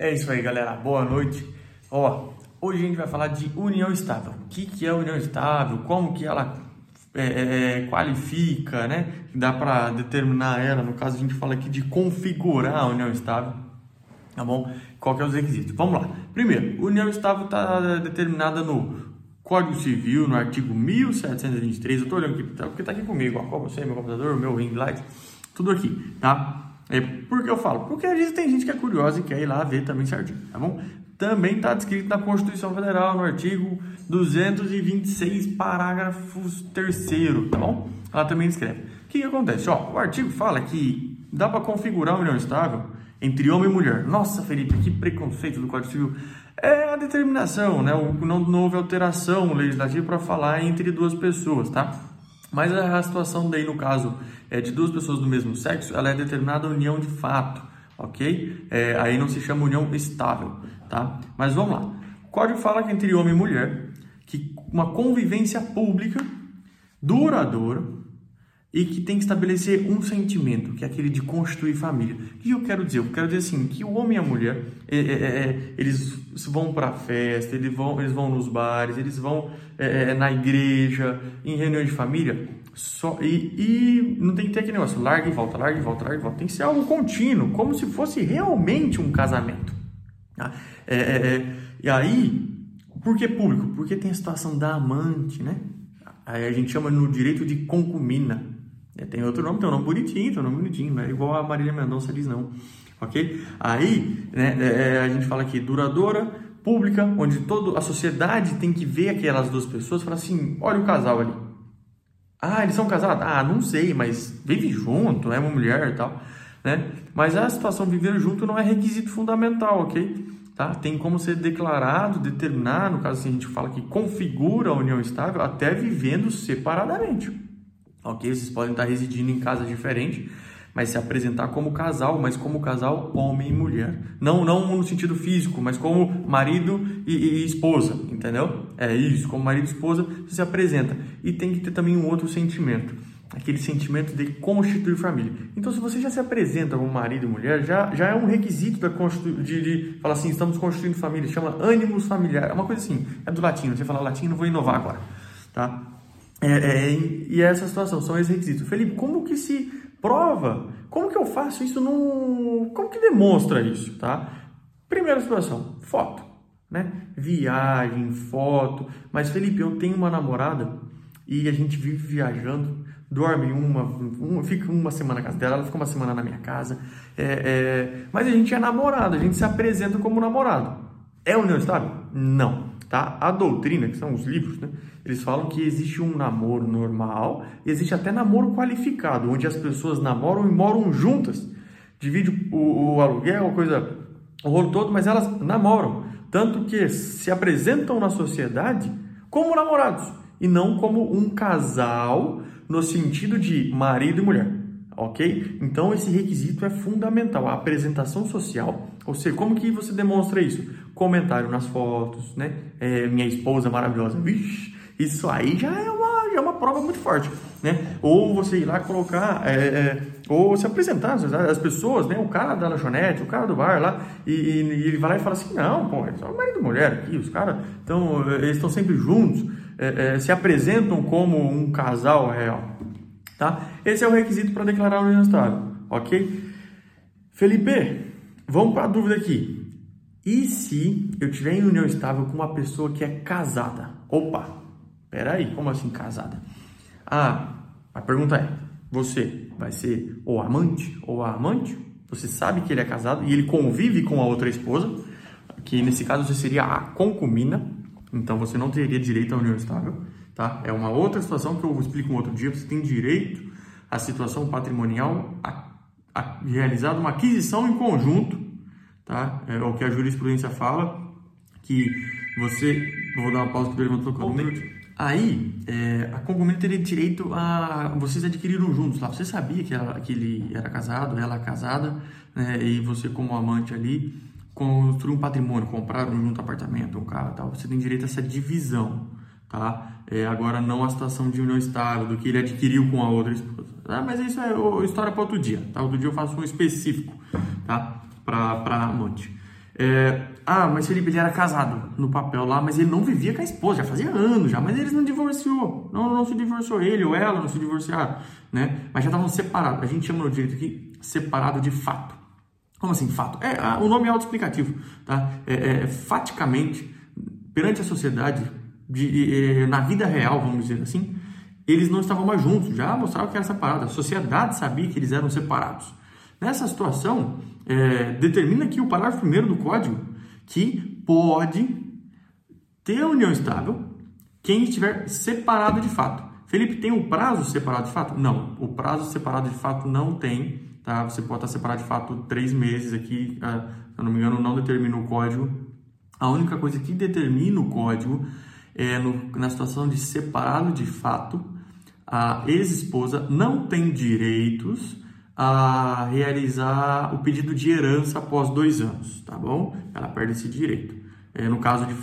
É isso aí, galera. Boa noite. Ó, hoje a gente vai falar de união estável. O que, que é união estável? Como que ela é, é, é qualifica, né? Dá para determinar ela. No caso, a gente fala aqui de configurar a união estável. Tá bom? Qual que é os requisitos? Vamos lá. Primeiro, união estável está determinada no Código Civil, no artigo 1723. Eu estou olhando aqui, porque está aqui comigo, ó, como você, meu computador, meu ring light, tudo aqui, tá? É, por que eu falo? Porque às vezes tem gente que é curiosa e quer ir lá ver também certinho, tá bom? Também está descrito na Constituição Federal, no artigo 226, parágrafo 3 tá bom? Ela também descreve. O que, que acontece? Ó, o artigo fala que dá para configurar uma união estável entre homem e mulher. Nossa, Felipe, que preconceito do Código Civil. É a determinação, né? Não, não houve alteração legislativa para falar entre duas pessoas, tá? Mas a situação daí, no caso é, de duas pessoas do mesmo sexo, ela é determinada união de fato, ok? É, aí não se chama união estável, tá? Mas vamos lá. O código fala que entre homem e mulher, que uma convivência pública duradoura e que tem que estabelecer um sentimento, que é aquele de constituir família. O que eu quero dizer? Eu quero dizer assim, que o homem e a mulher, é, é, é, eles vão para a festa, eles vão, eles vão nos bares, eles vão é, é, na igreja, em reuniões de família, só, e, e, não tem que ter aquele negócio, larga e volta, larga e volta, larga e volta. Tem que ser algo contínuo, como se fosse realmente um casamento. Tá? É, e aí, por que público? Porque tem a situação da amante, né? Aí a gente chama no direito de concubina. É, tem outro nome, tem um nome bonitinho, tem um nome bonitinho, não é igual a Marília Mendonça diz, não. Ok? Aí, né, é, é, a gente fala aqui, duradoura, pública, onde toda a sociedade tem que ver aquelas duas pessoas e falar assim: olha o casal ali. Ah, eles são casados? Ah, não sei, mas vive junto, é uma mulher e tal. Né? Mas a situação viver junto não é requisito fundamental, ok? Tá? Tem como ser declarado, determinar, no caso assim, a gente fala que configura a união estável, até vivendo separadamente ok? Vocês podem estar residindo em casas diferentes, mas se apresentar como casal, mas como casal homem e mulher. Não, não no sentido físico, mas como marido e, e, esposa, entendeu? É isso, como marido e esposa, você se apresenta. E tem que ter também um outro sentimento, aquele sentimento de constituir família. Então, se você já se apresenta como marido e mulher, já, já é um requisito da de, de falar assim, estamos constituindo família, chama ânimos familiar, é uma coisa assim, é do latim, você fala latim, não vou inovar agora, tá? É, é, e essa situação são esses requisitos. Felipe, como que se prova? Como que eu faço isso no. Como que demonstra isso, tá? Primeira situação, foto, né? Viagem, foto. Mas, Felipe, eu tenho uma namorada e a gente vive viajando, dorme uma, uma fica uma semana na casa dela, ela fica uma semana na minha casa. É, é, mas a gente é namorado, a gente se apresenta como namorado. É união estável? Não. Tá? A doutrina, que são os livros, né? eles falam que existe um namoro normal, existe até namoro qualificado, onde as pessoas namoram e moram juntas, divide o, o aluguel, coisa, o rolo todo, mas elas namoram, tanto que se apresentam na sociedade como namorados e não como um casal no sentido de marido e mulher ok? Então esse requisito é fundamental, a apresentação social, ou seja, como que você demonstra isso? Comentário nas fotos, né? É, minha esposa maravilhosa, Vixe, isso aí já é uma, já é uma prova muito forte, né? Ou você ir lá colocar, é, é, ou se apresentar as pessoas, né? O cara da lanchonete, o cara do bar lá, e, e, ele vai lá e fala assim, não, pô, é só marido e mulher aqui, os caras estão, eles estão sempre juntos, é, é, se apresentam como um casal real, Tá? Esse é o requisito para declarar união estável, ok? Felipe, vamos para a dúvida aqui. E se eu tiver em união estável com uma pessoa que é casada? Opa, peraí, como assim casada? Ah, a pergunta é: você vai ser o amante ou a amante? Você sabe que ele é casado e ele convive com a outra esposa, que nesse caso você seria a concubina, então você não teria direito à união estável. Tá? É uma outra situação que eu explico um outro dia. Você tem direito à situação patrimonial a, a realizar uma aquisição em conjunto, tá? É o que a jurisprudência fala, que você... Vou dar uma pausa que ele levantou o Aí, é, a concubina teria direito a... Vocês adquiriram juntos lá. Você sabia que, ela, que ele era casado, ela casada, né? e você como amante ali construiu um patrimônio, compraram junto um apartamento, um carro tal. Você tem direito a essa divisão tá? É, agora não a situação de união estável, do que ele adquiriu com a outra esposa. Tá? Mas isso é história para outro dia, tá? Outro dia eu faço um específico, tá? Para amante. É, ah, mas Felipe ele era casado no papel lá, mas ele não vivia com a esposa, já fazia anos já, mas eles não divorciou, não, não se divorciou ele ou ela, não se divorciaram, né? Mas já estavam separados, a gente chama no direito aqui separado de fato. Como assim, fato? É, o nome é autoexplicativo, tá? É, é, faticamente, perante a sociedade, de, na vida real, vamos dizer assim, eles não estavam mais juntos, já mostravam que era separado, a sociedade sabia que eles eram separados. Nessa situação, é, determina aqui o parágrafo primeiro do código que pode ter a união estável quem estiver separado de fato. Felipe, tem um prazo separado de fato? Não, o prazo separado de fato não tem. Tá? Você pode estar separado de fato três meses aqui, ah, se eu não me engano, não determina o código. A única coisa que determina o código é no, na situação de separado de fato, a ex-esposa não tem direitos a realizar o pedido de herança após dois anos, tá bom? Ela perde esse direito. É, no caso de,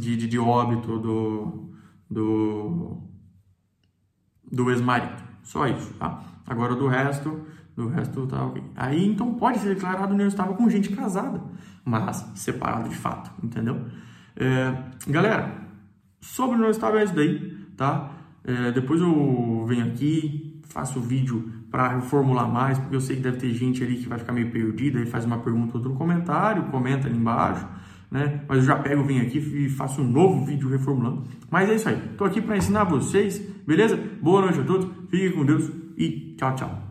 de, de, de óbito do, do, do ex-marido. Só isso, tá? Agora do resto, do resto tá ok. Aí então pode ser declarado união estável com gente casada, mas separado de fato, entendeu? É, galera, sobre união estável é isso daí, tá? É, depois eu venho aqui, faço o vídeo para reformular mais, porque eu sei que deve ter gente ali que vai ficar meio perdida e faz uma pergunta ou outro comentário, comenta ali embaixo, né? Mas eu já pego, venho aqui e faço um novo vídeo reformulando. Mas é isso aí. Tô aqui para ensinar vocês, beleza? Boa noite a todos, fiquem com Deus e tchau, tchau.